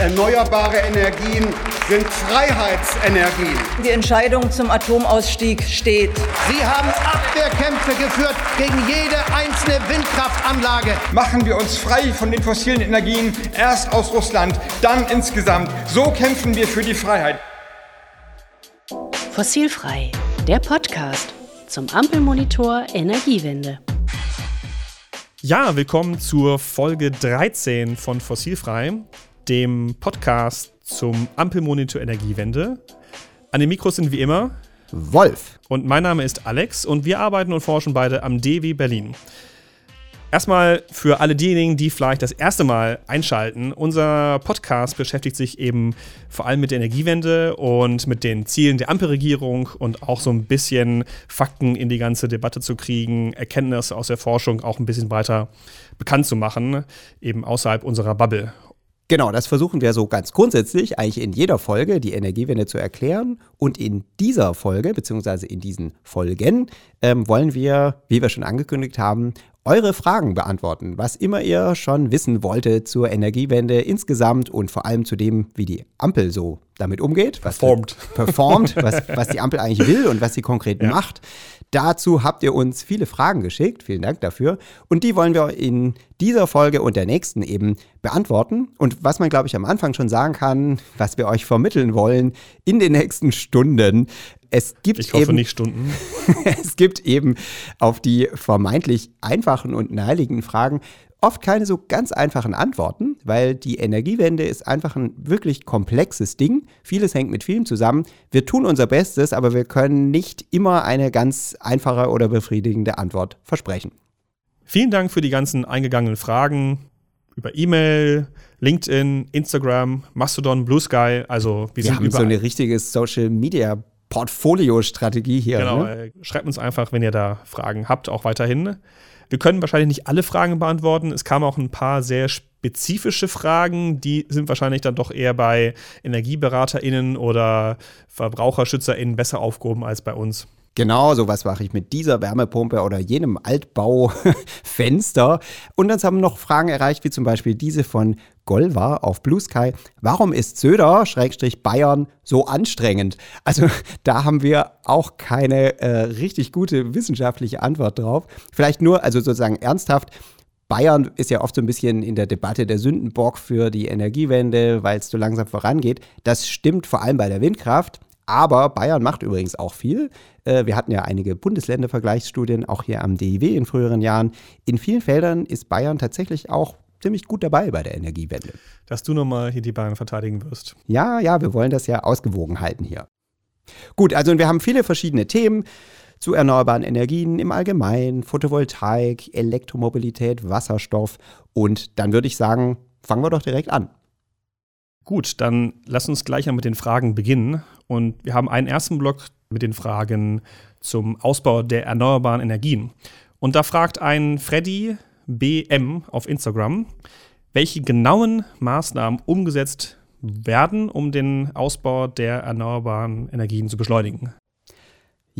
Erneuerbare Energien sind Freiheitsenergien. Die Entscheidung zum Atomausstieg steht. Sie haben Abwehrkämpfe geführt gegen jede einzelne Windkraftanlage. Machen wir uns frei von den fossilen Energien, erst aus Russland, dann insgesamt. So kämpfen wir für die Freiheit. Fossilfrei, der Podcast zum Ampelmonitor Energiewende. Ja, willkommen zur Folge 13 von Fossilfrei, dem Podcast zum Ampelmonitor Energiewende. An den Mikros sind wie immer Wolf. Und mein Name ist Alex und wir arbeiten und forschen beide am DW Berlin. Erstmal für alle diejenigen, die vielleicht das erste Mal einschalten. Unser Podcast beschäftigt sich eben vor allem mit der Energiewende und mit den Zielen der Ampelregierung und auch so ein bisschen Fakten in die ganze Debatte zu kriegen, Erkenntnisse aus der Forschung auch ein bisschen weiter bekannt zu machen, eben außerhalb unserer Bubble. Genau, das versuchen wir so ganz grundsätzlich, eigentlich in jeder Folge die Energiewende zu erklären. Und in dieser Folge, beziehungsweise in diesen Folgen, ähm, wollen wir, wie wir schon angekündigt haben, eure Fragen beantworten, was immer ihr schon wissen wolltet zur Energiewende insgesamt und vor allem zu dem, wie die Ampel so damit umgeht. Was performt. Performt, was, was die Ampel eigentlich will und was sie konkret ja. macht. Dazu habt ihr uns viele Fragen geschickt. Vielen Dank dafür. Und die wollen wir in dieser Folge und der nächsten eben beantworten. Und was man, glaube ich, am Anfang schon sagen kann, was wir euch vermitteln wollen in den nächsten Stunden. Es gibt ich hoffe eben, nicht Stunden. es gibt eben auf die vermeintlich einfachen und naheliegenden Fragen oft keine so ganz einfachen Antworten, weil die Energiewende ist einfach ein wirklich komplexes Ding. Vieles hängt mit vielem zusammen. Wir tun unser Bestes, aber wir können nicht immer eine ganz einfache oder befriedigende Antwort versprechen. Vielen Dank für die ganzen eingegangenen Fragen über E-Mail, LinkedIn, Instagram, Mastodon, Blue Sky. Also wir, wir haben überall. so eine richtige Social Media Portfolio-Strategie hier. Genau, ne? Äh, schreibt uns einfach, wenn ihr da Fragen habt, auch weiterhin. Wir können wahrscheinlich nicht alle Fragen beantworten. Es kamen auch ein paar sehr spezifische Fragen, die sind wahrscheinlich dann doch eher bei EnergieberaterInnen oder VerbraucherschützerInnen besser aufgehoben als bei uns. Genau, so was mache ich mit dieser Wärmepumpe oder jenem Altbaufenster. Und uns haben noch Fragen erreicht, wie zum Beispiel diese von Golva auf Blue Sky. Warum ist Söder, Schrägstrich Bayern, so anstrengend? Also da haben wir auch keine äh, richtig gute wissenschaftliche Antwort drauf. Vielleicht nur, also sozusagen ernsthaft, Bayern ist ja oft so ein bisschen in der Debatte der Sündenbock für die Energiewende, weil es so langsam vorangeht. Das stimmt vor allem bei der Windkraft. Aber Bayern macht übrigens auch viel. Äh, wir hatten ja einige Bundesländervergleichsstudien, auch hier am DIW in früheren Jahren. In vielen Feldern ist Bayern tatsächlich auch ziemlich gut dabei bei der Energiewende. Dass du nochmal hier die Bayern verteidigen wirst. Ja, ja, wir wollen das ja ausgewogen halten hier. Gut, also wir haben viele verschiedene Themen zu erneuerbaren Energien im Allgemeinen, Photovoltaik, Elektromobilität, Wasserstoff. Und dann würde ich sagen, fangen wir doch direkt an. Gut, dann lass uns gleich mal mit den Fragen beginnen. Und wir haben einen ersten Block mit den Fragen zum Ausbau der erneuerbaren Energien. Und da fragt ein Freddy BM auf Instagram, welche genauen Maßnahmen umgesetzt werden, um den Ausbau der erneuerbaren Energien zu beschleunigen.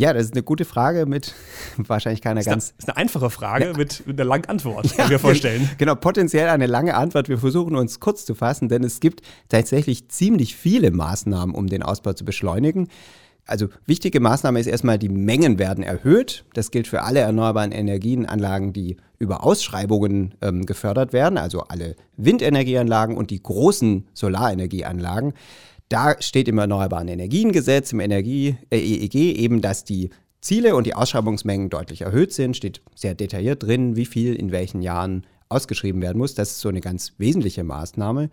Ja, das ist eine gute Frage mit wahrscheinlich keiner ist ganz. Das ist eine einfache Frage ja. mit, mit, einer langen Antwort, ja, kann wir vorstellen. Genau, potenziell eine lange Antwort. Wir versuchen uns kurz zu fassen, denn es gibt tatsächlich ziemlich viele Maßnahmen, um den Ausbau zu beschleunigen. Also wichtige Maßnahme ist erstmal, die Mengen werden erhöht. Das gilt für alle erneuerbaren Energienanlagen, die über Ausschreibungen ähm, gefördert werden, also alle Windenergieanlagen und die großen Solarenergieanlagen. Da steht im Erneuerbaren Energiengesetz, im Energie, äh, EEG eben, dass die Ziele und die Ausschreibungsmengen deutlich erhöht sind, steht sehr detailliert drin, wie viel in welchen Jahren ausgeschrieben werden muss. Das ist so eine ganz wesentliche Maßnahme.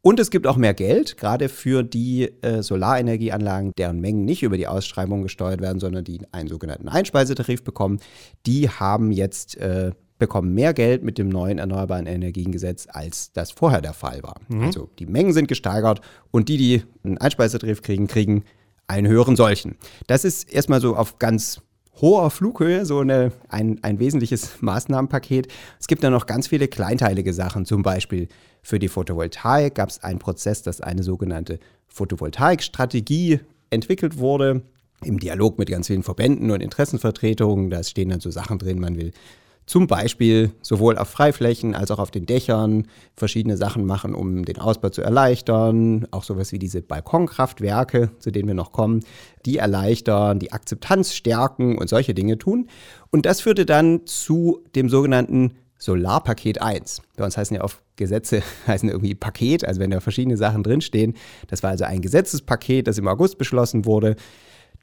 Und es gibt auch mehr Geld, gerade für die äh, Solarenergieanlagen, deren Mengen nicht über die Ausschreibung gesteuert werden, sondern die einen sogenannten Einspeisetarif bekommen. Die haben jetzt äh, bekommen mehr Geld mit dem neuen Erneuerbaren Energiengesetz, als das vorher der Fall war. Mhm. Also die Mengen sind gesteigert und die, die einen Einspeisetarif kriegen, kriegen einen höheren solchen. Das ist erstmal so auf ganz hoher Flughöhe so eine, ein, ein wesentliches Maßnahmenpaket. Es gibt dann noch ganz viele kleinteilige Sachen. Zum Beispiel für die Photovoltaik gab es einen Prozess, dass eine sogenannte Photovoltaikstrategie entwickelt wurde. Im Dialog mit ganz vielen Verbänden und Interessenvertretungen. Da stehen dann so Sachen drin, man will zum Beispiel sowohl auf Freiflächen als auch auf den Dächern verschiedene Sachen machen, um den Ausbau zu erleichtern. Auch sowas wie diese Balkonkraftwerke, zu denen wir noch kommen, die erleichtern, die Akzeptanz stärken und solche Dinge tun. Und das führte dann zu dem sogenannten Solarpaket 1. Bei uns heißen ja oft Gesetze, heißen irgendwie Paket, also wenn da verschiedene Sachen drinstehen. Das war also ein Gesetzespaket, das im August beschlossen wurde.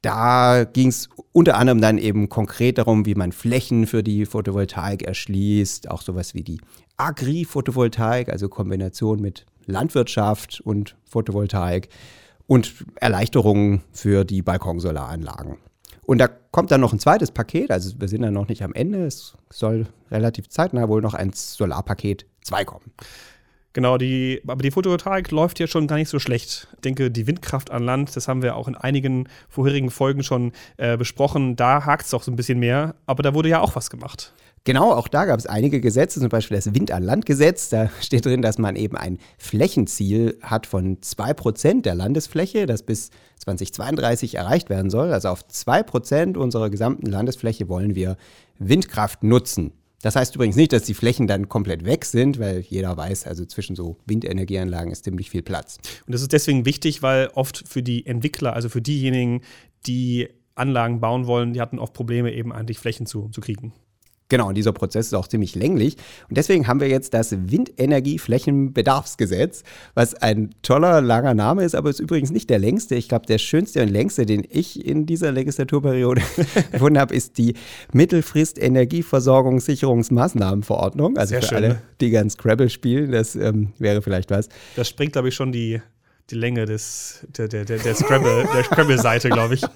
Da ging es unter anderem dann eben konkret darum, wie man Flächen für die Photovoltaik erschließt, auch sowas wie die Agri-Photovoltaik, also Kombination mit Landwirtschaft und Photovoltaik und Erleichterungen für die Balkonsolaranlagen. Und da kommt dann noch ein zweites Paket, also wir sind dann noch nicht am Ende, es soll relativ zeitnah wohl noch ein Solarpaket 2 kommen. Genau, die, aber die Photovoltaik läuft ja schon gar nicht so schlecht. Ich denke, die Windkraft an Land, das haben wir auch in einigen vorherigen Folgen schon äh, besprochen, da hakt es doch so ein bisschen mehr, aber da wurde ja auch was gemacht. Genau, auch da gab es einige Gesetze, zum Beispiel das Wind an Land Gesetz. Da steht drin, dass man eben ein Flächenziel hat von 2% der Landesfläche, das bis 2032 erreicht werden soll. Also auf 2% unserer gesamten Landesfläche wollen wir Windkraft nutzen. Das heißt übrigens nicht, dass die Flächen dann komplett weg sind, weil jeder weiß, also zwischen so Windenergieanlagen ist ziemlich viel Platz. Und das ist deswegen wichtig, weil oft für die Entwickler, also für diejenigen, die Anlagen bauen wollen, die hatten oft Probleme, eben eigentlich Flächen zu, zu kriegen. Genau, und dieser Prozess ist auch ziemlich länglich. Und deswegen haben wir jetzt das Windenergieflächenbedarfsgesetz, was ein toller, langer Name ist, aber ist übrigens nicht der längste. Ich glaube, der schönste und längste, den ich in dieser Legislaturperiode gefunden habe, ist die Mittelfrist-Energieversorgungssicherungsmaßnahmenverordnung. Also Sehr für schön, alle, ne? die ganz Scrabble spielen, das ähm, wäre vielleicht was. Das springt, glaube ich, schon die, die Länge des, der, der, der, der Scrabble- der Scrabble-Seite, glaube ich.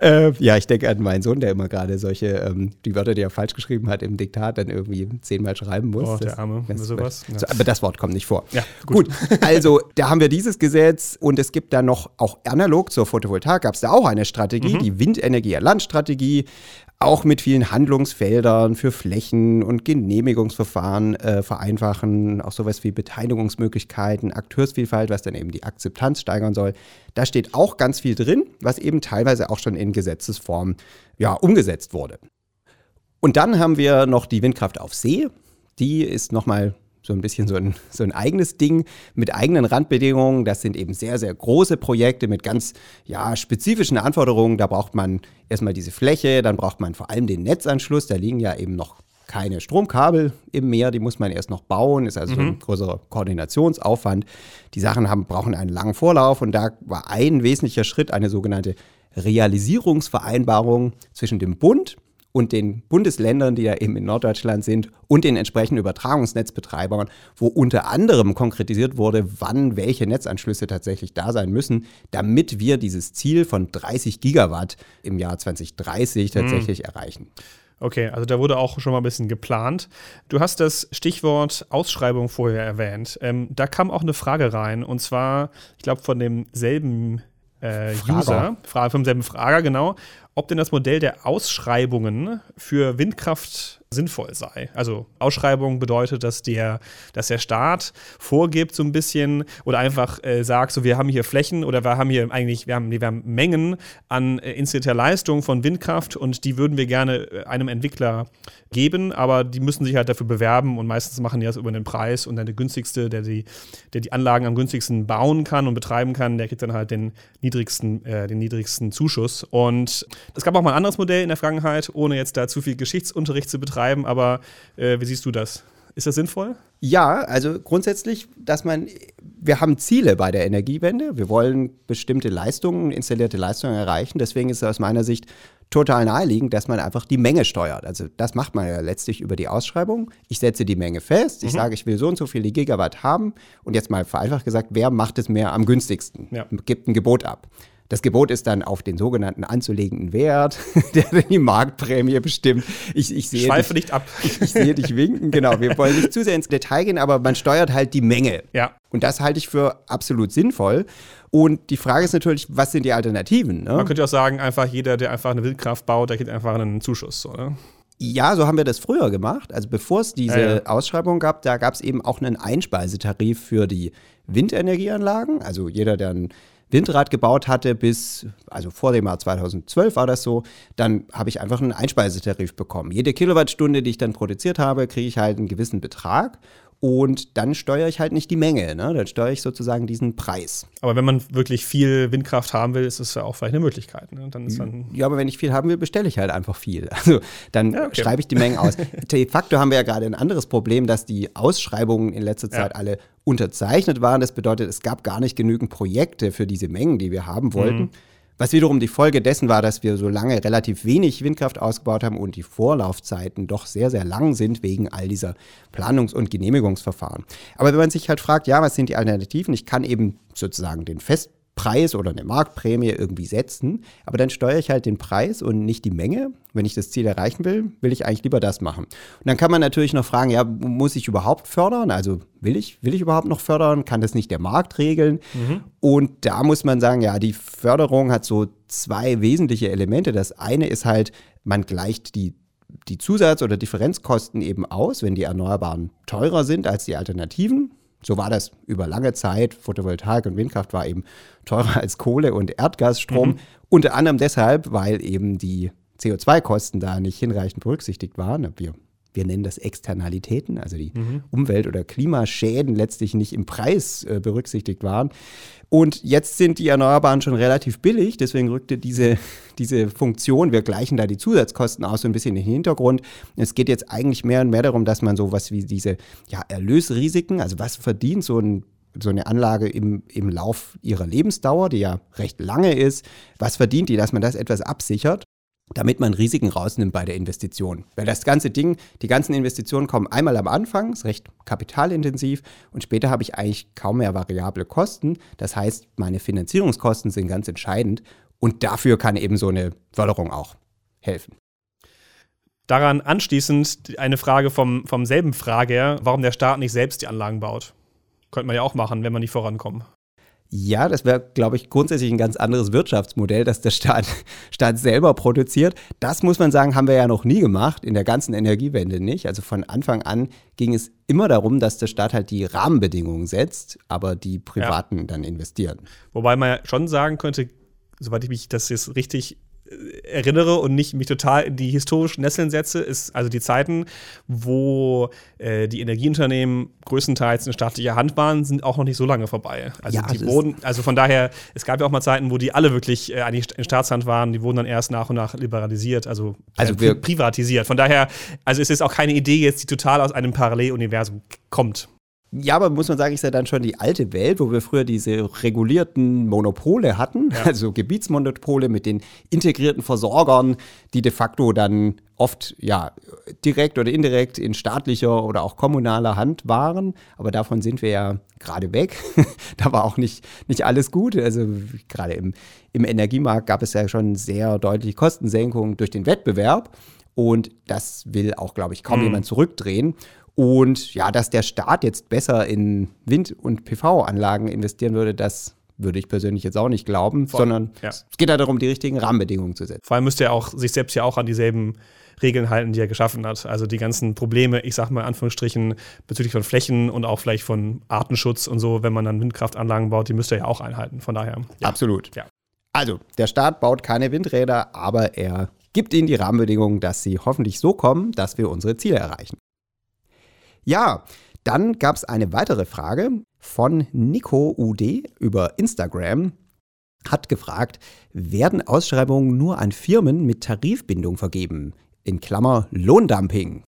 Äh, ja, ich denke an meinen Sohn, der immer gerade solche, ähm, die Wörter, die er falsch geschrieben hat, im Diktat dann irgendwie zehnmal schreiben muss. Oh, der Arme, das- sowas. So, aber das Wort kommt nicht vor. Ja, gut. also da haben wir dieses Gesetz und es gibt dann noch, auch analog zur Photovoltaik, gab es da auch eine Strategie, die Windenergie-Landstrategie, auch mit vielen Handlungsfeldern für Flächen und Genehmigungsverfahren äh, vereinfachen, auch sowas wie Beteiligungsmöglichkeiten, Akteursvielfalt, was dann eben die Akzeptanz steigern soll. Da steht auch ganz viel drin, was eben teilweise auch schon in Gesetzesform ja, umgesetzt wurde. Und dann haben wir noch die Windkraft auf See. Die ist nochmal so ein bisschen so ein, so ein eigenes Ding mit eigenen Randbedingungen. Das sind eben sehr, sehr große Projekte mit ganz ja, spezifischen Anforderungen. Da braucht man erstmal diese Fläche, dann braucht man vor allem den Netzanschluss. Da liegen ja eben noch keine Stromkabel im Meer, die muss man erst noch bauen, ist also so ein größerer Koordinationsaufwand. Die Sachen haben, brauchen einen langen Vorlauf und da war ein wesentlicher Schritt eine sogenannte Realisierungsvereinbarung zwischen dem Bund und den Bundesländern, die ja eben in Norddeutschland sind, und den entsprechenden Übertragungsnetzbetreibern, wo unter anderem konkretisiert wurde, wann welche Netzanschlüsse tatsächlich da sein müssen, damit wir dieses Ziel von 30 Gigawatt im Jahr 2030 tatsächlich erreichen. Okay, also da wurde auch schon mal ein bisschen geplant. Du hast das Stichwort Ausschreibung vorher erwähnt. Ähm, da kam auch eine Frage rein und zwar, ich glaube, von demselben äh. User, Fra vom selben Frager, genau, ob denn das Modell der Ausschreibungen für Windkraft sinnvoll sei. Also Ausschreibung bedeutet, dass der, dass der Staat vorgibt so ein bisschen oder einfach äh, sagt, so wir haben hier Flächen oder wir haben hier eigentlich, wir haben, wir haben Mengen an äh, installierter Leistung von Windkraft und die würden wir gerne äh, einem Entwickler geben, aber die müssen sich halt dafür bewerben und meistens machen die das über den Preis und dann der günstigste, der die, der die Anlagen am günstigsten bauen kann und betreiben kann, der kriegt dann halt den niedrigsten, äh, den niedrigsten Zuschuss. Und es gab auch mal ein anderes Modell in der Vergangenheit, ohne jetzt da zu viel Geschichtsunterricht zu betreiben, aber äh, wie siehst du das? Ist das sinnvoll? Ja, also grundsätzlich, dass man, wir haben Ziele bei der Energiewende. Wir wollen bestimmte Leistungen, installierte Leistungen erreichen. Deswegen ist es aus meiner Sicht total naheliegend, dass man einfach die Menge steuert. Also das macht man ja letztlich über die Ausschreibung. Ich setze die Menge fest. Ich sage, ich will so und so viele Gigawatt haben. Und jetzt mal vereinfacht gesagt, wer macht es mir am günstigsten? Ja. Gibt ein Gebot ab. Das Gebot ist dann auf den sogenannten anzulegenden Wert, der die Marktprämie bestimmt. Ich, ich sehe Schweife dich- nicht ab. ich sehe dich winken, genau. Wir wollen nicht zu sehr ins Detail gehen, aber man steuert halt die Menge. Ja. Und das halte ich für absolut sinnvoll. Und die Frage ist natürlich, was sind die Alternativen? Ne? Man könnte auch sagen, einfach jeder, der einfach eine Windkraft baut, der kriegt einfach einen Zuschuss, oder? Ja, so haben wir das früher gemacht. Also bevor es diese Ja, ja. Ausschreibung gab, da gab es eben auch einen Einspeisetarif für die Windenergieanlagen. Also jeder, der ein Windrad gebaut hatte bis, also vor dem Jahr 2012 war das so, dann habe ich einfach einen Einspeisetarif bekommen. Jede Kilowattstunde, die ich dann produziert habe, kriege ich halt einen gewissen Betrag und dann steuere ich halt nicht die Menge, ne? dann steuere ich sozusagen diesen Preis. Aber wenn man wirklich viel Windkraft haben will, ist es ja auch vielleicht eine Möglichkeit. Ne? Dann dann ja, aber wenn ich viel haben will, bestelle ich halt einfach viel. Also dann Ja, okay. schreibe ich die Mengen aus. De facto haben wir ja gerade ein anderes Problem, dass die Ausschreibungen in letzter Zeit Ja. alle unterzeichnet waren. Das bedeutet, es gab gar nicht genügend Projekte für diese Mengen, die wir haben wollten. Mhm. Was wiederum die Folge dessen war, dass wir so lange relativ wenig Windkraft ausgebaut haben und die Vorlaufzeiten doch sehr, sehr lang sind wegen all dieser Planungs- und Genehmigungsverfahren. Aber wenn man sich halt fragt, ja, was sind die Alternativen? Ich kann eben sozusagen den Festpreis oder eine Marktprämie irgendwie setzen, aber dann steuere ich halt den Preis und nicht die Menge. Wenn ich das Ziel erreichen will, will ich eigentlich lieber das machen. Und dann kann man natürlich noch fragen, ja, muss ich überhaupt fördern? Also will ich, will ich überhaupt noch fördern? Kann das nicht der Markt regeln? Und da muss man sagen, ja, die Förderung hat so zwei wesentliche Elemente. Das eine ist halt, man gleicht die die Zusatz- oder Differenzkosten eben aus, wenn die Erneuerbaren teurer sind als die Alternativen. So war das über lange Zeit. Photovoltaik und Windkraft war eben teurer als Kohle und Erdgasstrom. Unter anderem deshalb, weil eben die CO2-Kosten da nicht hinreichend berücksichtigt waren. Wir, wir nennen das Externalitäten, also die Umwelt- oder Klimaschäden letztlich nicht im Preis äh, berücksichtigt waren. Und jetzt sind die Erneuerbaren schon relativ billig, deswegen rückte diese, diese Funktion, wir gleichen da die Zusatzkosten aus, so ein bisschen in den Hintergrund. Es geht jetzt eigentlich mehr und mehr darum, dass man sowas wie diese ja, Erlösrisiken, also was verdient so ein so eine Anlage im, im Lauf ihrer Lebensdauer, die ja recht lange ist, was verdient die, dass man das etwas absichert, damit man Risiken rausnimmt bei der Investition. Weil das ganze Ding, die ganzen Investitionen kommen einmal am Anfang, ist recht kapitalintensiv und später habe ich eigentlich kaum mehr variable Kosten. Das heißt, meine Finanzierungskosten sind ganz entscheidend und dafür kann eben so eine Förderung auch helfen. Daran anschließend eine Frage vom, vom selben Frager, warum der Staat nicht selbst die Anlagen baut. Könnte man ja auch machen, wenn man nicht vorankommt. Ja, das wäre, glaube ich, grundsätzlich ein ganz anderes Wirtschaftsmodell, dass der Staat, Staat selber produziert. Das muss man sagen, haben wir ja noch nie gemacht, in der ganzen Energiewende nicht. Also von Anfang an ging es immer darum, dass der Staat halt die Rahmenbedingungen setzt, aber die Privaten dann investieren. Wobei man ja schon sagen könnte, soweit ich mich das jetzt richtig erinnere und nicht mich total in die historischen Nesseln setze, ist also die Zeiten, wo äh, die Energieunternehmen größtenteils in staatlicher Hand waren, sind auch noch nicht so lange vorbei. Also Ja, die wurden, also von daher, es gab ja auch mal Zeiten, wo die alle wirklich äh, eigentlich in Staatshand waren, die wurden dann erst nach und nach liberalisiert, also, Also äh, privatisiert. Von daher, also es ist auch keine Idee jetzt, die total aus einem Paralleluniversum kommt. Ja, aber muss man sagen, ist ja dann schon die alte Welt, wo wir früher diese regulierten Monopole hatten, also Gebietsmonopole mit den integrierten Versorgern, die de facto dann oft ja direkt oder indirekt in staatlicher oder auch kommunaler Hand waren. Aber davon sind wir ja gerade weg. da war auch nicht, nicht alles gut. Also gerade im, im Energiemarkt gab es ja schon sehr deutliche Kostensenkungen durch den Wettbewerb. Und das will auch, glaube ich, kaum jemand zurückdrehen. Und ja, dass der Staat jetzt besser in Wind- und PV-Anlagen investieren würde, das würde ich persönlich jetzt auch nicht glauben, sondern ja. es geht ja darum, die richtigen Rahmenbedingungen zu setzen. Vor allem müsste er auch sich selbst ja auch an dieselben Regeln halten, die er geschaffen hat. Also die ganzen Probleme, ich sag mal in Anführungsstrichen, bezüglich von Flächen und auch vielleicht von Artenschutz und so, wenn man dann Windkraftanlagen baut, die müsste er ja auch einhalten. Von daher. Ja. Absolut. Ja. Also, der Staat baut keine Windräder, aber er gibt ihnen die Rahmenbedingungen, dass sie hoffentlich so kommen, dass wir unsere Ziele erreichen. Ja, dann gab es eine weitere Frage von Nico UD über Instagram. Hat gefragt, werden Ausschreibungen nur an Firmen mit Tarifbindung vergeben? In Klammer Lohndumping.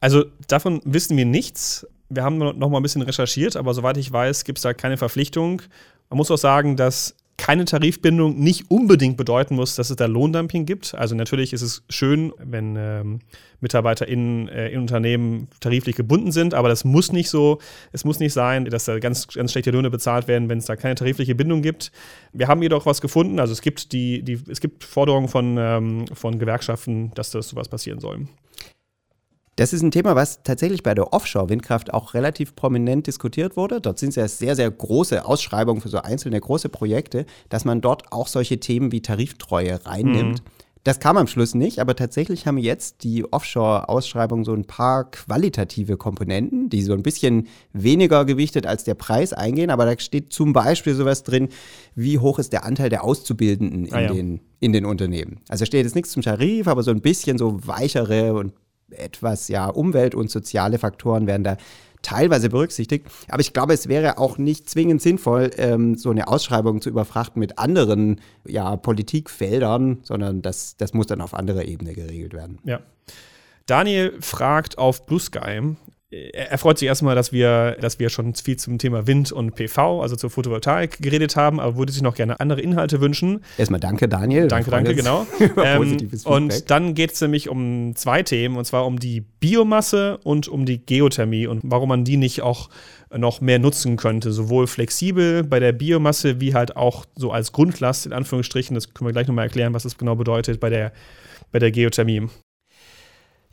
Also davon wissen wir nichts. Wir haben noch mal ein bisschen recherchiert, aber soweit ich weiß, gibt es da keine Verpflichtung. Man muss auch sagen, dass keine Tarifbindung nicht unbedingt bedeuten muss, dass es da Lohndumping gibt. Also natürlich ist es schön, wenn ähm, MitarbeiterInnen äh, in Unternehmen tariflich gebunden sind, aber das muss nicht so, es muss nicht sein, dass da ganz, ganz schlechte Löhne bezahlt werden, wenn es da keine tarifliche Bindung gibt. Wir haben jedoch was gefunden, also es gibt die, die es gibt Forderungen von, ähm, von Gewerkschaften, dass das sowas passieren soll. Das ist ein Thema, was tatsächlich bei der Offshore-Windkraft auch relativ prominent diskutiert wurde. Dort sind es ja sehr, sehr große Ausschreibungen für so einzelne große Projekte, dass man dort auch solche Themen wie Tariftreue reinnimmt. Das kam am Schluss nicht, aber tatsächlich haben jetzt die Offshore-Ausschreibung so ein paar qualitative Komponenten, die so ein bisschen weniger gewichtet als der Preis eingehen. Aber da steht zum Beispiel sowas drin, wie hoch ist der Anteil der Auszubildenden in, Ah, ja. den, in den Unternehmen. Also steht jetzt nichts zum Tarif, aber so ein bisschen so weichere und etwas ja Umwelt- und soziale Faktoren werden da teilweise berücksichtigt. Aber ich glaube, es wäre auch nicht zwingend sinnvoll, ähm, so eine Ausschreibung zu überfrachten mit anderen ja, Politikfeldern, sondern das, das muss dann auf anderer Ebene geregelt werden. Ja. Daniel fragt auf Blue Sky. Er freut sich erstmal, dass wir, dass wir schon viel zum Thema Wind und PV, also zur Photovoltaik, geredet haben, aber würde sich noch gerne andere Inhalte wünschen. Erstmal danke, Daniel. Danke, danke, genau. Ähm, und dann geht es nämlich um zwei Themen, und zwar um die Biomasse und um die Geothermie und warum man die nicht auch noch mehr nutzen könnte. Sowohl flexibel bei der Biomasse wie halt auch so als Grundlast, in Anführungsstrichen. Das können wir gleich nochmal erklären, was das genau bedeutet bei der, bei der Geothermie.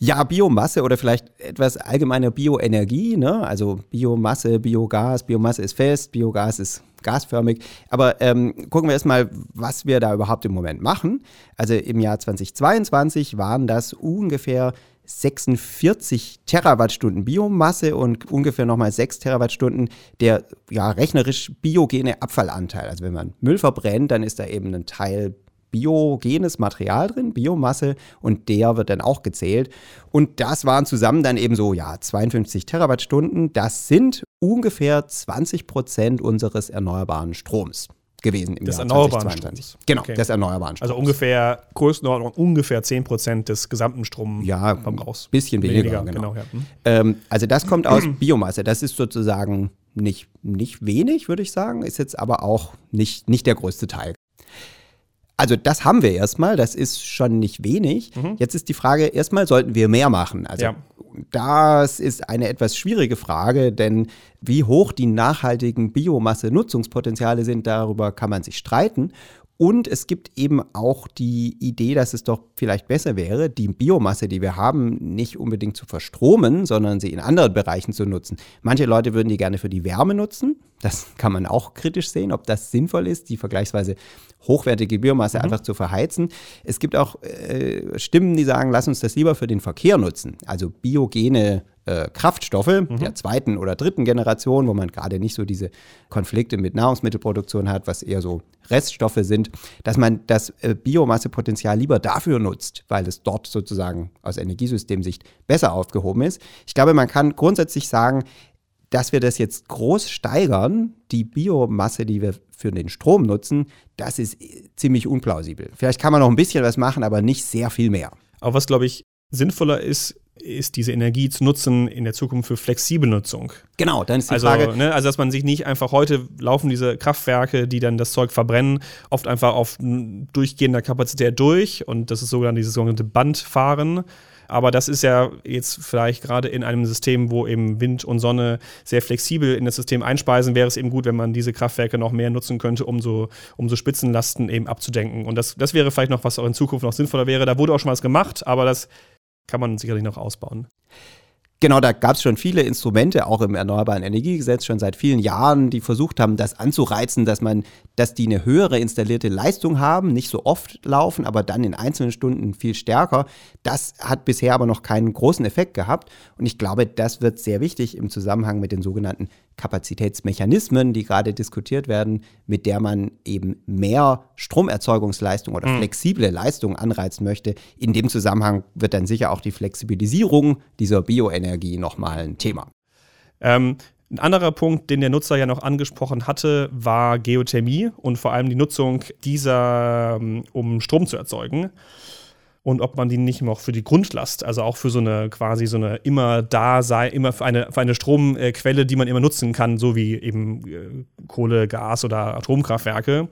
Ja, Biomasse oder vielleicht etwas allgemeiner Bioenergie, ne? Also Biomasse, Biogas, Biomasse ist fest, Biogas ist gasförmig. Aber ähm, gucken wir erstmal, was wir da überhaupt im Moment machen. Also im Jahr 2022 waren das ungefähr 46 Terawattstunden Biomasse und ungefähr nochmal 6 Terawattstunden der ja, rechnerisch biogene Abfallanteil. Also wenn man Müll verbrennt, dann ist da eben ein Teil biogenes Material drin, Biomasse, und der wird dann auch gezählt. Und das waren zusammen dann eben so, ja, 52 Terawattstunden. Das sind ungefähr 20 Prozent unseres erneuerbaren Stroms gewesen im Des Jahr erneuerbaren 2022. Stroms. Genau, Okay. des erneuerbaren Stroms. Also ungefähr, Größenordnung ungefähr 10% des gesamten Stroms Ja, raus. bisschen weniger, genau. ja. Hm. Ähm, also das kommt aus Biomasse. Das ist sozusagen nicht, nicht wenig, würde ich sagen, ist jetzt aber auch nicht, nicht der größte Teil. Also das haben wir erstmal, das ist schon nicht wenig. Jetzt ist die Frage, erstmal sollten wir mehr machen. Also Ja. das ist eine etwas schwierige Frage, denn wie hoch die nachhaltigen Biomasse-Nutzungspotenziale sind, darüber kann man sich streiten. Und es gibt eben auch die Idee, dass es doch vielleicht besser wäre, die Biomasse, die wir haben, nicht unbedingt zu verstromen, sondern sie in anderen Bereichen zu nutzen. Manche Leute würden die gerne für die Wärme nutzen. Das kann man auch kritisch sehen, ob das sinnvoll ist, die vergleichsweise hochwertige Biomasse einfach zu verheizen. Es gibt auch äh, Stimmen, die sagen, lass uns das lieber für den Verkehr nutzen. Also biogene äh, Kraftstoffe der zweiten oder dritten Generation, wo man gerade nicht so diese Konflikte mit Nahrungsmittelproduktion hat, was eher so Reststoffe sind, dass man das äh, Biomassepotenzial lieber dafür nutzt, weil es dort sozusagen aus Energiesystemsicht besser aufgehoben ist. Ich glaube, man kann grundsätzlich sagen, dass wir das jetzt groß steigern, die Biomasse, die wir für den Strom nutzen, das ist äh, ziemlich unplausibel. Vielleicht kann man noch ein bisschen was machen, aber nicht sehr viel mehr. Aber was, glaube ich, sinnvoller ist, ist diese Energie zu nutzen in der Zukunft für flexible Nutzung. Genau, dann ist die Also, Frage, ne, also, dass man sich nicht einfach heute laufen diese Kraftwerke, die dann das Zeug verbrennen, oft einfach auf durchgehender Kapazität durch und das ist sogar dieses sogenannte Bandfahren. Aber das ist ja jetzt vielleicht gerade in einem System, wo eben Wind und Sonne sehr flexibel in das System einspeisen, wäre es eben gut, wenn man diese Kraftwerke noch mehr nutzen könnte, um so, um so Spitzenlasten eben abzudenken. Und das, das wäre vielleicht noch, was auch in Zukunft noch sinnvoller wäre. Da wurde auch schon was gemacht, aber das kann man sicherlich noch ausbauen. Genau, da gab es schon viele Instrumente, auch im Erneuerbaren Energiegesetz, schon seit vielen Jahren, die versucht haben, das anzureizen, dass man, dass die eine höhere installierte Leistung haben, nicht so oft laufen, aber dann in einzelnen Stunden viel stärker. Das hat bisher aber noch keinen großen Effekt gehabt. Und ich glaube, das wird sehr wichtig im Zusammenhang mit den sogenannten Kapazitätsmechanismen, die gerade diskutiert werden, mit der man eben mehr Stromerzeugungsleistung oder flexible Leistung anreizen möchte. In dem Zusammenhang wird dann sicher auch die Flexibilisierung dieser Bioenergie nochmal ein Thema. Ähm, ein anderer Punkt, den der Nutzer ja noch angesprochen hatte, war Geothermie und vor allem die Nutzung dieser, ähm, um Strom zu erzeugen. Und ob man die nicht noch für die Grundlast, also auch für so eine quasi so eine immer da sei, immer für eine, für eine Stromquelle, die man immer nutzen kann, so wie eben äh, Kohle, Gas oder Atomkraftwerke.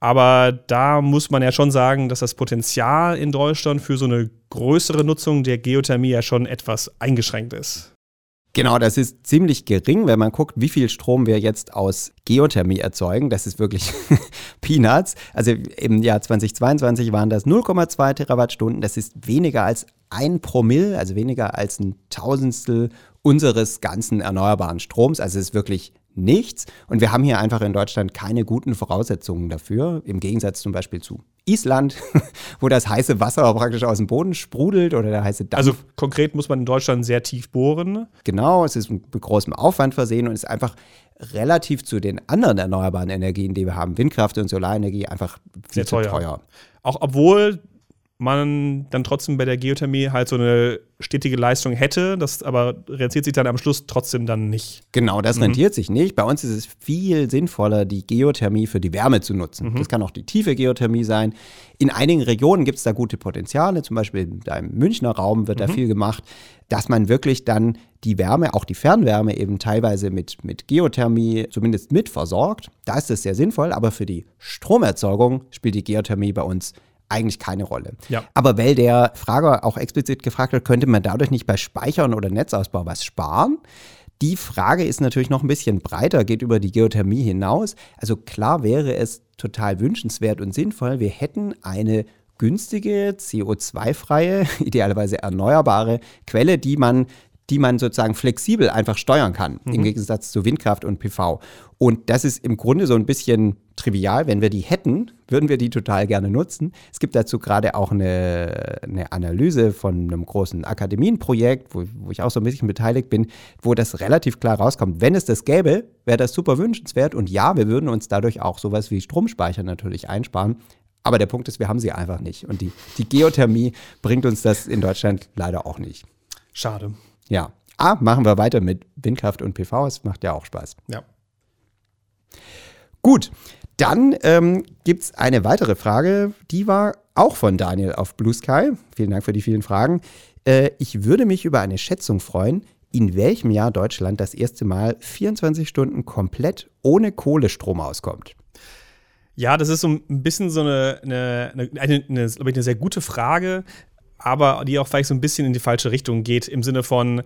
Aber da muss man ja schon sagen, dass das Potenzial in Deutschland für so eine größere Nutzung der Geothermie ja schon etwas eingeschränkt ist. Genau, das ist ziemlich gering, wenn man guckt, wie viel Strom wir jetzt aus Geothermie erzeugen. Das ist wirklich Peanuts. Also im Jahr 2022 waren das 0,2 Terawattstunden. Das ist weniger als ein Promille, also weniger als ein Tausendstel unseres ganzen erneuerbaren Stroms. Also es ist wirklich nichts. Und wir haben hier einfach in Deutschland keine guten Voraussetzungen dafür, im Gegensatz zum Beispiel zu Island, wo das heiße Wasser praktisch aus dem Boden sprudelt oder der heiße Dampf. Also konkret muss man in Deutschland sehr tief bohren. Genau, es ist mit großem Aufwand versehen und ist einfach relativ zu den anderen erneuerbaren Energien, die wir haben, Windkraft und Solarenergie, einfach viel Sehr zu teuer. teuer. Auch obwohl man dann trotzdem bei der Geothermie halt so eine stetige Leistung hätte, das aber rentiert sich dann am Schluss trotzdem dann nicht. Genau, Mhm. das rentiert sich nicht. Bei uns ist es viel sinnvoller, die Geothermie für die Wärme zu nutzen. Mhm. Das kann auch die tiefe Geothermie sein. In einigen Regionen gibt es da gute Potenziale, zum Beispiel im Münchner Raum wird Mhm. da viel gemacht, dass man wirklich dann die Wärme, auch die Fernwärme eben teilweise mit, mit Geothermie zumindest mit versorgt. Da ist es sehr sinnvoll, aber für die Stromerzeugung spielt die Geothermie bei uns eigentlich keine Rolle. Ja. Aber weil der Frager auch explizit gefragt hat, könnte man dadurch nicht bei Speichern oder Netzausbau was sparen? Die Frage ist natürlich noch ein bisschen breiter, geht über die Geothermie hinaus. Also klar wäre es total wünschenswert und sinnvoll, wir hätten eine günstige, CO2-freie, idealerweise erneuerbare Quelle, die man die man sozusagen flexibel einfach steuern kann, im Gegensatz zu Windkraft und PV. Und das ist im Grunde so ein bisschen trivial. Wenn wir die hätten, würden wir die total gerne nutzen. Es gibt dazu gerade auch eine, eine Analyse von einem großen Akademienprojekt, wo, wo ich auch so ein bisschen beteiligt bin, wo das relativ klar rauskommt. Wenn es das gäbe, wäre das super wünschenswert. Und ja, wir würden uns dadurch auch sowas wie Stromspeicher natürlich einsparen. Aber der Punkt ist, wir haben sie einfach nicht. Und die, die Geothermie bringt uns das in Deutschland leider auch nicht. Schade. Ja. Ah, machen wir weiter mit Windkraft und PV. Es macht ja auch Spaß. Ja. Gut, dann ähm, gibt es eine weitere Frage, die war auch von Daniel auf Blue Sky. Vielen Dank für die vielen Fragen. Äh, ich würde mich über eine Schätzung freuen, in welchem Jahr Deutschland das erste Mal 24 Stunden komplett ohne Kohlestrom auskommt. Ja, das ist so ein bisschen so eine, eine, eine, eine, eine, glaube ich, eine sehr gute Frage, aber die auch vielleicht so ein bisschen in die falsche Richtung geht, im Sinne von,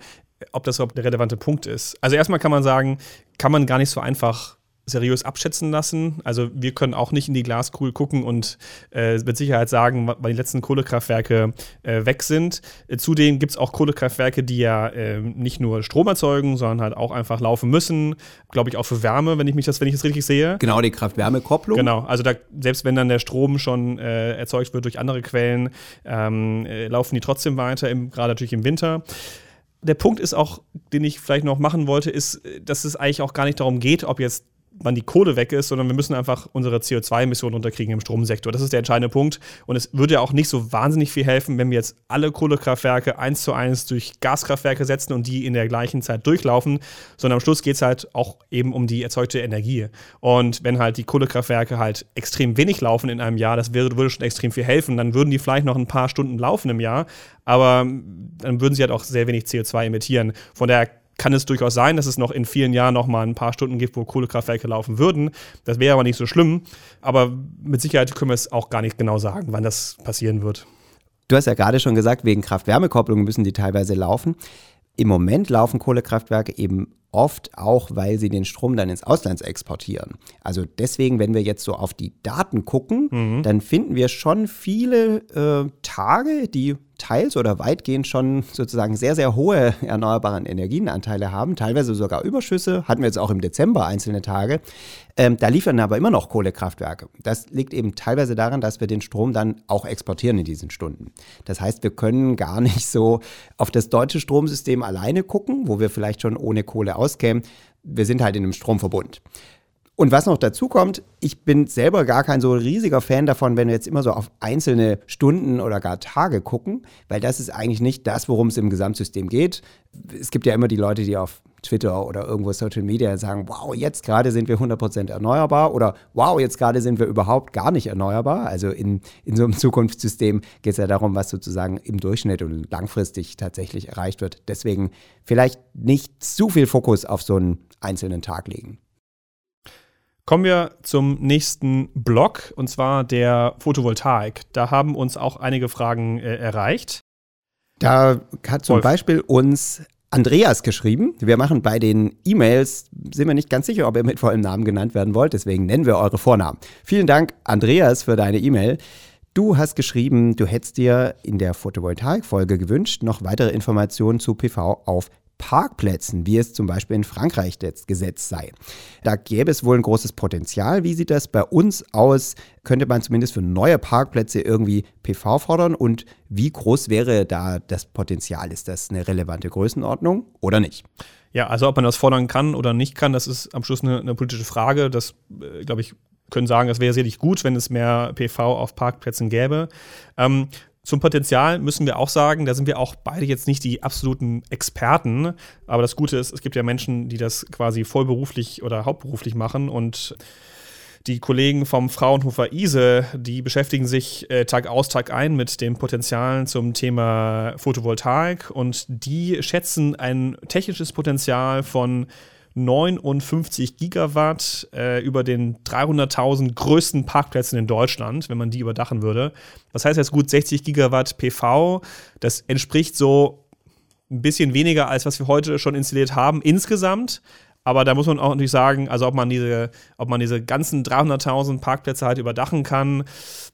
ob das überhaupt der relevante Punkt ist. Also erstmal kann man sagen, kann man gar nicht so einfach seriös abschätzen lassen. Also wir können auch nicht in die Glaskugel gucken und äh, mit Sicherheit sagen, wann die letzten Kohlekraftwerke äh, weg sind. Äh, zudem gibt es auch Kohlekraftwerke, die ja äh, nicht nur Strom erzeugen, sondern halt auch einfach laufen müssen. Glaube ich auch für Wärme, wenn ich mich das, wenn ich das richtig sehe. Genau, die Kraft-Wärme-Kopplung. Genau, also da, selbst wenn dann der Strom schon äh, erzeugt wird durch andere Quellen, ähm, äh, laufen die trotzdem weiter, gerade natürlich im Winter. Der Punkt ist auch, den ich vielleicht noch machen wollte, ist, dass es eigentlich auch gar nicht darum geht, ob jetzt wann die Kohle weg ist, sondern wir müssen einfach unsere CO2-Emissionen runterkriegen im Stromsektor. Das ist der entscheidende Punkt. Und es würde ja auch nicht so wahnsinnig viel helfen, wenn wir jetzt alle Kohlekraftwerke eins zu eins durch Gaskraftwerke setzen und die in der gleichen Zeit durchlaufen, sondern am Schluss geht es halt auch eben um die erzeugte Energie. Und wenn halt die Kohlekraftwerke halt extrem wenig laufen in einem Jahr, das wäre, würde schon extrem viel helfen. Dann würden die vielleicht noch ein paar Stunden laufen im Jahr, aber dann würden sie halt auch sehr wenig CO2 emittieren. Von daher kann es durchaus sein, dass es noch in vielen Jahren noch mal ein paar Stunden gibt, wo Kohlekraftwerke laufen würden. Das wäre aber nicht so schlimm. Aber mit Sicherheit können wir es auch gar nicht genau sagen, wann das passieren wird. Du hast ja gerade schon gesagt, wegen Kraft-Wärme-Kopplung müssen die teilweise laufen. Im Moment laufen Kohlekraftwerke eben oft auch, weil sie den Strom dann ins Ausland exportieren. Also deswegen, wenn wir jetzt so auf die Daten gucken, dann finden wir schon viele äh, Tage, die teils oder weitgehend schon sozusagen sehr, sehr hohe erneuerbaren Energienanteile haben, teilweise sogar Überschüsse, hatten wir jetzt auch im Dezember einzelne Tage. Ähm, da liefern aber immer noch Kohlekraftwerke. Das liegt eben teilweise daran, dass wir den Strom dann auch exportieren in diesen Stunden. Das heißt, wir können gar nicht so auf das deutsche Stromsystem alleine gucken, wo wir vielleicht schon ohne Kohle auskämen. Wir sind halt in einem Stromverbund. Und was noch dazu kommt, ich bin selber gar kein so riesiger Fan davon, wenn wir jetzt immer so auf einzelne Stunden oder gar Tage gucken, weil das ist eigentlich nicht das, worum es im Gesamtsystem geht. Es gibt ja immer die Leute, die auf Twitter oder irgendwo Social Media sagen, wow, jetzt gerade sind wir 100% erneuerbar oder wow, jetzt gerade sind wir überhaupt gar nicht erneuerbar. Also in, in so einem Zukunftssystem geht es ja darum, was sozusagen im Durchschnitt und langfristig tatsächlich erreicht wird. Deswegen vielleicht nicht zu viel Fokus auf so einen einzelnen Tag legen. Kommen wir zum nächsten Block und zwar der Photovoltaik. Da haben uns auch einige Fragen äh, erreicht. Da hat zum Wolf. Beispiel uns Andreas geschrieben. Wir machen bei den E-Mails, sind wir nicht ganz sicher, ob ihr mit vollem Namen genannt werden wollt, deswegen nennen wir eure Vornamen. Vielen Dank, Andreas, für deine E-Mail. Du hast geschrieben, du hättest dir in der Photovoltaik-Folge gewünscht, noch weitere Informationen zu PV auf Parkplätzen, wie es zum Beispiel in Frankreich das Gesetz sei. Da gäbe es wohl ein großes Potenzial. Wie sieht das bei uns aus? Könnte man zumindest für neue Parkplätze irgendwie PV fordern? Und wie groß wäre da das Potenzial? Ist das eine relevante Größenordnung oder nicht? Ja, also ob man das fordern kann oder nicht kann, das ist am Schluss eine, eine politische Frage. Das, äh, glaube ich, können sagen, es wäre sicherlich gut, wenn es mehr PV auf Parkplätzen gäbe. Ähm, zum Potenzial müssen wir auch sagen, da sind wir auch beide jetzt nicht die absoluten Experten. Aber das Gute ist, es gibt ja Menschen, die das quasi vollberuflich oder hauptberuflich machen und die Kollegen vom Fraunhofer ISE, die beschäftigen sich äh, Tag aus, Tag ein mit den Potenzialen zum Thema Photovoltaik und die schätzen ein technisches Potenzial von 59 Gigawatt äh, über den 300.000 größten Parkplätzen in Deutschland, wenn man die überdachen würde. Das heißt jetzt gut 60 Gigawatt PV. Das entspricht so ein bisschen weniger, als was wir heute schon installiert haben insgesamt. Aber da muss man auch natürlich sagen, also ob man diese, ob man diese ganzen 300.000 Parkplätze halt überdachen kann,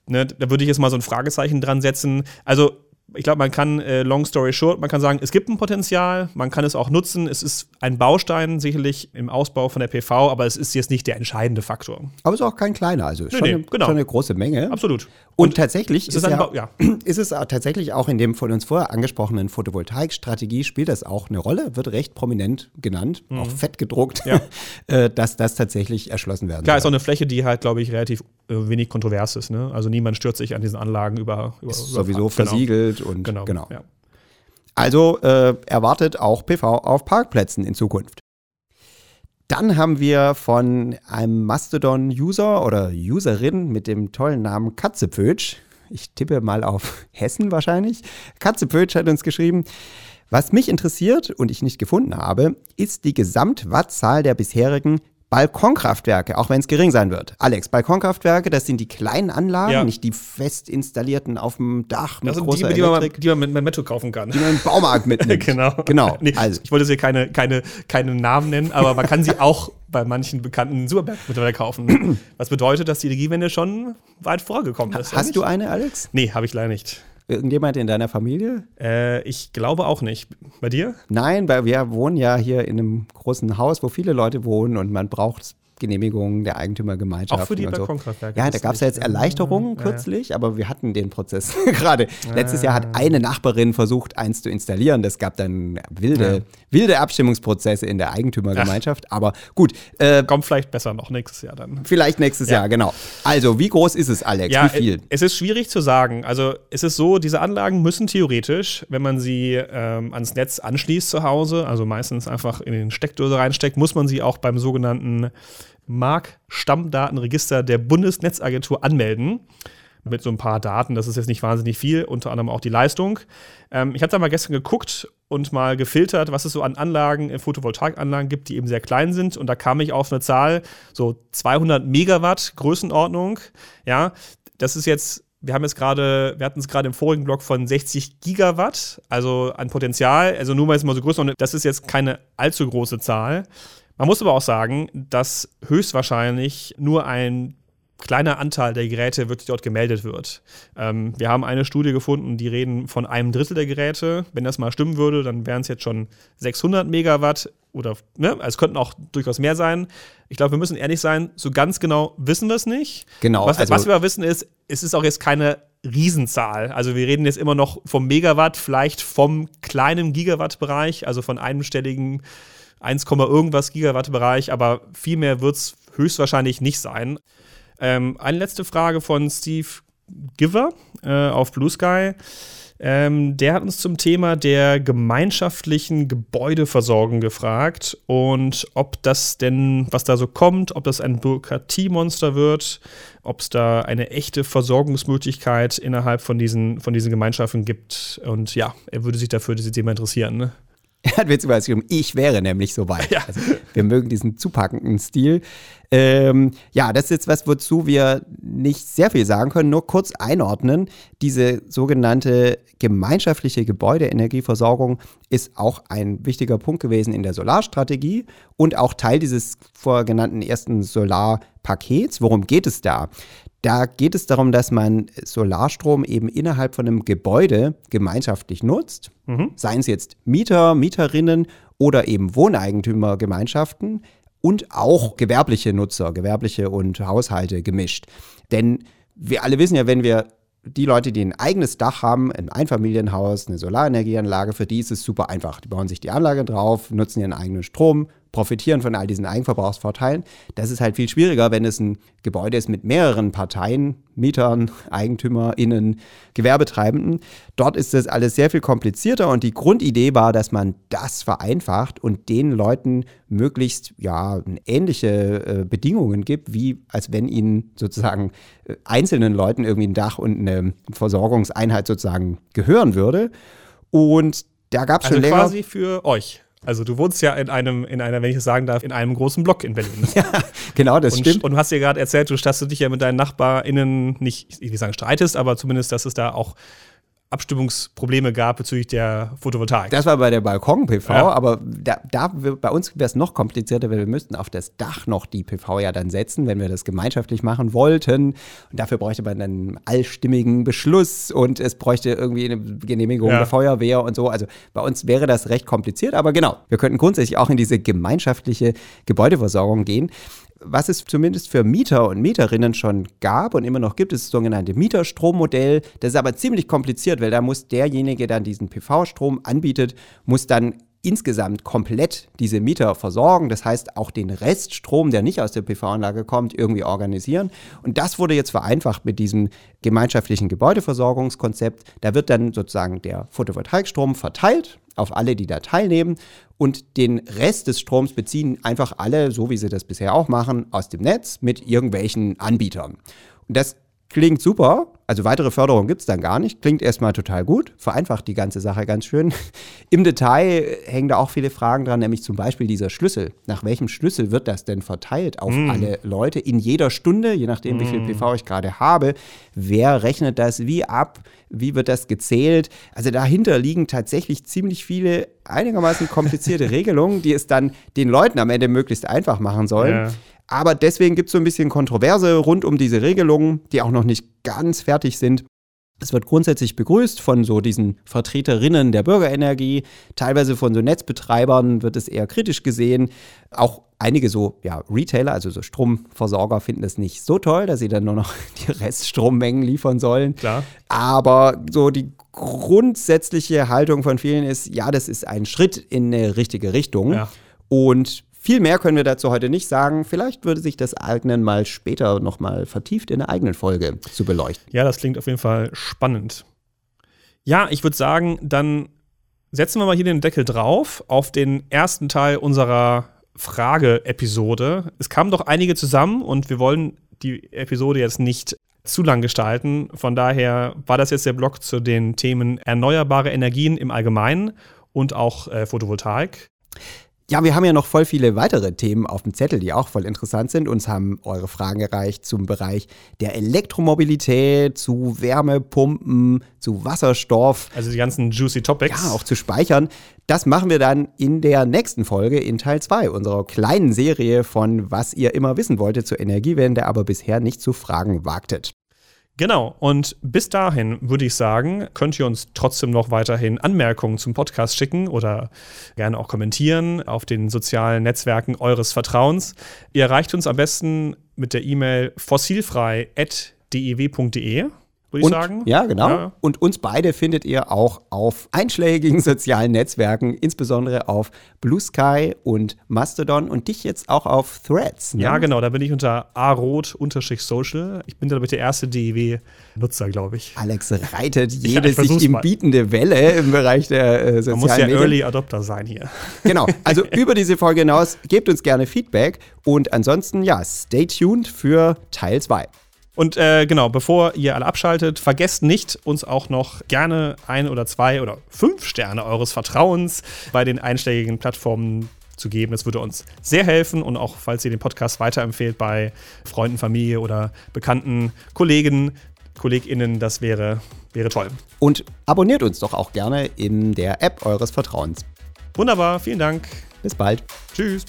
ne, da würde ich jetzt mal so ein Fragezeichen dran setzen. Also ich glaube, man kann, äh, long story short, man kann sagen, es gibt ein Potenzial, man kann es auch nutzen. Es ist ein Baustein sicherlich im Ausbau von der PV, aber es ist jetzt nicht der entscheidende Faktor. Aber es ist auch kein kleiner, also Nee, schon, nee, eine, genau. schon eine große Menge. Absolut. Und, tatsächlich es ist, ist ja, ja. ist es auch tatsächlich auch in dem von uns vorher angesprochenen Photovoltaikstrategie spielt das auch eine Rolle, wird recht prominent genannt, auch fett gedruckt, Mhm. Ja. äh, dass das tatsächlich erschlossen werden Klar, ist auch soll. eine Fläche, die halt, glaube ich, relativ wenig kontrovers ist. Ne? Also niemand stört sich an diesen Anlagen über. über, Ist über sowieso genau. versiegelt und Genau. genau. Ja. Also äh, erwartet auch PV auf Parkplätzen in Zukunft. Dann haben wir von einem Mastodon-User oder Userin mit dem tollen Namen Katzepötsch, ich tippe mal auf Hessen wahrscheinlich, Katzepötsch hat uns geschrieben, was mich interessiert und ich nicht gefunden habe, ist die Gesamtwattzahl der bisherigen Balkonkraftwerke, auch wenn es gering sein wird. Alex, Balkonkraftwerke, das sind die kleinen Anlagen, Ja. nicht die fest installierten auf dem Dach mit Das sind die, großer die man, Elektrik, die man mit, mit Metro kaufen kann. die man im Baumarkt mitnimmt. genau. Genau. Nee, Also, Ich wollte hier keine, keine, keine Namen nennen, aber man kann sie auch bei manchen bekannten Supermärkten mittlerweile kaufen. Was bedeutet, dass die Energiewende schon weit vorgekommen ist. oder hast du eine, Alex? Nee, habe ich leider nicht. Irgendjemand in deiner Familie? Äh, ich glaube auch nicht. Bei dir? Nein, weil wir wohnen ja hier in einem großen Haus, wo viele Leute wohnen und man braucht Genehmigungen der Eigentümergemeinschaft. Auch für die und so. Balkonkraftwerke, Ja, da gab es ja jetzt nicht- Erleichterungen Ja, ja. kürzlich, aber wir hatten den Prozess gerade. Letztes Jahr hat eine Nachbarin versucht, eins zu installieren. Das gab dann wilde. Wilde Abstimmungsprozesse in der Eigentümergemeinschaft. Aber gut, äh, Kommt vielleicht besser noch nächstes Jahr dann. vielleicht nächstes Ja. Jahr, genau. Also, wie groß ist es, Alex? Ja, wie viel? äh, es ist schwierig zu sagen. Also es ist so, diese Anlagen müssen theoretisch, wenn man sie ähm, ans Netz anschließt zu Hause, also meistens einfach in den Steckdose reinsteckt, muss man sie auch beim sogenannten Mark-Stammdatenregister der Bundesnetzagentur anmelden. Mit so ein paar Daten, das ist jetzt nicht wahnsinnig viel, unter anderem auch die Leistung. Ähm, ich habe da mal gestern geguckt und mal gefiltert, was es so an Anlagen, äh, Photovoltaikanlagen gibt, die eben sehr klein sind. Und da kam ich auf eine Zahl, so 200 Megawatt Größenordnung. Ja, das ist jetzt, wir haben jetzt gerade, wir hatten es gerade im vorigen Block von 60 Gigawatt, also an Potenzial. Also nur mal jetzt mal so Größenordnung, das ist jetzt keine allzu große Zahl. Man muss aber auch sagen, dass höchstwahrscheinlich nur ein kleiner Anteil der Geräte wirklich dort gemeldet wird. Ähm, wir haben eine Studie gefunden, die reden von einem Drittel der Geräte. Wenn das mal stimmen würde, dann wären es jetzt schon 600 Megawatt oder, ne, also es könnten auch durchaus mehr sein. Ich glaube, wir müssen ehrlich sein, so ganz genau wissen wir es nicht. Genau, Was, also- was wir aber wissen ist, es ist auch jetzt keine Riesenzahl. Also wir reden jetzt immer noch vom Megawatt, vielleicht vom kleinen Gigawatt-Bereich, also von einstelligen 1, irgendwas Gigawatt-Bereich, aber viel mehr wird es höchstwahrscheinlich nicht sein. Ähm, eine letzte Frage von Steve Giver äh, auf Blue Sky. Ähm, der hat uns zum Thema der gemeinschaftlichen Gebäudeversorgung gefragt und ob das denn, was da so kommt, ob das ein Bürokratiemonster wird, ob es da eine echte Versorgungsmöglichkeit innerhalb von diesen, von diesen Gemeinschaften gibt. Und ja, er würde sich dafür dieses Thema interessieren. Ne? Er hat witzigerweise geschrieben, ich wäre nämlich soweit. Ja. Also, wir mögen diesen zupackenden Stil. Ähm, ja, das ist jetzt was, wozu wir nicht sehr viel sagen können, nur kurz einordnen. Diese sogenannte gemeinschaftliche Gebäudeenergieversorgung ist auch ein wichtiger Punkt gewesen in der Solarstrategie und auch Teil dieses vorgenannten ersten Solarpakets. Worum geht es da? Da geht es darum, dass man Solarstrom eben innerhalb von einem Gebäude gemeinschaftlich nutzt. Seien es jetzt Mieter, Mieterinnen oder eben Wohneigentümergemeinschaften und auch gewerbliche Nutzer, gewerbliche und Haushalte gemischt. Denn wir alle wissen ja, wenn wir die Leute, die ein eigenes Dach haben, ein Einfamilienhaus, eine Solarenergieanlage, für die ist es super einfach. Die bauen sich die Anlage drauf, nutzen ihren eigenen Strom, profitieren von all diesen Eigenverbrauchsvorteilen. Das ist halt viel schwieriger, wenn es ein Gebäude ist mit mehreren Parteien, Mietern, EigentümerInnen, Gewerbetreibenden. Dort ist das alles sehr viel komplizierter und die Grundidee war, dass man das vereinfacht und den Leuten möglichst ja, ähnliche äh, Bedingungen gibt, wie als wenn ihnen sozusagen äh, einzelnen Leuten irgendwie ein Dach und eine Versorgungseinheit sozusagen gehören würde. Und da gab es Also schon länger. quasi für euch. Also du wohnst ja in einem, in einer, wenn ich es sagen darf, in einem großen Block in Berlin. Ja, genau, das und, stimmt. und du hast dir gerade erzählt, dass du dich ja mit deinen NachbarInnen nicht, ich will sagen, streitest, aber zumindest, dass es da auch Abstimmungsprobleme gab bezüglich der Photovoltaik. Das war bei der Balkon-PV, Ja. aber da, da wir- bei uns wäre es noch komplizierter, weil wir müssten auf das Dach noch die PV ja dann setzen, wenn wir das gemeinschaftlich machen wollten. Und dafür bräuchte man dann einen allstimmigen Beschluss und es bräuchte irgendwie eine Genehmigung Ja. der Feuerwehr und so. Also bei uns wäre das recht kompliziert, aber genau, wir könnten grundsätzlich auch in diese gemeinschaftliche Gebäudeversorgung gehen. Was es zumindest für Mieter und Mieterinnen schon gab und immer noch gibt, ist das sogenannte Mieterstrommodell. Das ist aber ziemlich kompliziert, weil da muss derjenige, der diesen PV-Strom anbietet, muss dann insgesamt komplett diese Mieter versorgen. Das heißt, auch den Reststrom, der nicht aus der PV-Anlage kommt, irgendwie organisieren. Und das wurde jetzt vereinfacht mit diesem gemeinschaftlichen Gebäudeversorgungskonzept. Da wird dann sozusagen der Photovoltaikstrom verteilt auf alle, die da teilnehmen. Und den Rest des Stroms beziehen einfach alle, so wie sie das bisher auch machen, aus dem Netz mit irgendwelchen Anbietern. Und das klingt super. Also weitere Förderung gibt es dann gar nicht. Klingt erstmal total gut, vereinfacht die ganze Sache ganz schön. Im Detail hängen da auch viele Fragen dran, nämlich zum Beispiel dieser Schlüssel. Nach welchem Schlüssel wird das denn verteilt auf alle Leute in jeder Stunde, je nachdem, wie viel PV ich gerade habe? Wer rechnet das wie ab? Wie wird das gezählt? Also dahinter liegen tatsächlich ziemlich viele einigermaßen komplizierte Regelungen, die es dann den Leuten am Ende möglichst einfach machen sollen. Ja. Aber deswegen gibt es so ein bisschen Kontroverse rund um diese Regelungen, die auch noch nicht ganz fertig sind. Es wird grundsätzlich begrüßt von so diesen Vertreterinnen der Bürgerenergie, teilweise von so Netzbetreibern wird es eher kritisch gesehen. Auch einige so ja, Retailer, also so Stromversorger, finden es nicht so toll, dass sie dann nur noch die Reststrommengen liefern sollen. Klar. Aber so die grundsätzliche Haltung von vielen ist, ja, das ist ein Schritt in eine richtige Richtung. Ja. Und viel mehr können wir dazu heute nicht sagen. Vielleicht würde sich das eignen, mal später nochmal vertieft in einer eigenen Folge zu beleuchten. Ja, das klingt auf jeden Fall spannend. Ja, ich würde sagen, dann setzen wir mal hier den Deckel drauf auf den ersten Teil unserer Frage-Episode. Es kamen doch einige zusammen und wir wollen die Episode jetzt nicht zu lang gestalten. Von daher war das jetzt der Blog zu den Themen erneuerbare Energien im Allgemeinen und auch äh, Photovoltaik. Ja, wir haben ja noch voll viele weitere Themen auf dem Zettel, die auch voll interessant sind. Uns haben eure Fragen erreicht zum Bereich der Elektromobilität, zu Wärmepumpen, zu Wasserstoff. Also die ganzen juicy Topics. Ja, auch zu speichern. Das machen wir dann in der nächsten Folge in Teil 2 unserer kleinen Serie von Was ihr immer wissen wolltet zur Energiewende, aber bisher nicht zu fragen wagtet. Genau, und bis dahin würde ich sagen, könnt ihr uns trotzdem noch weiterhin Anmerkungen zum Podcast schicken oder gerne auch kommentieren auf den sozialen Netzwerken eures Vertrauens. Ihr erreicht uns am besten mit der E-Mail fossilfrei.dew.de, würde ich sagen. Ja, genau. Ja. Und uns beide findet ihr auch auf einschlägigen sozialen Netzwerken, insbesondere auf Blue Sky und Mastodon und dich jetzt auch auf Threads. Ne? Ja, genau, da bin ich unter arot-social. Ich bin, glaube ich, der erste DEW-Nutzer, glaube ich. Alex reitet jede sich versuch's ihm bietende Welle im Bereich der äh, sozialen Man muss ja Medien. Early Adopter sein hier. Genau, also über diese Folge hinaus gebt uns gerne Feedback und ansonsten, ja, stay tuned für Teil 2. Und äh, genau, bevor ihr alle abschaltet, vergesst nicht, uns auch noch gerne ein oder zwei oder fünf Sterne eures Vertrauens bei den einschlägigen Plattformen zu geben. Das würde uns sehr helfen und auch, falls ihr den Podcast weiterempfehlt bei Freunden, Familie oder bekannten Kollegen, KollegInnen, das wäre, wäre toll. Und abonniert uns doch auch gerne in der App eures Vertrauens. Wunderbar, vielen Dank. Bis bald. Tschüss.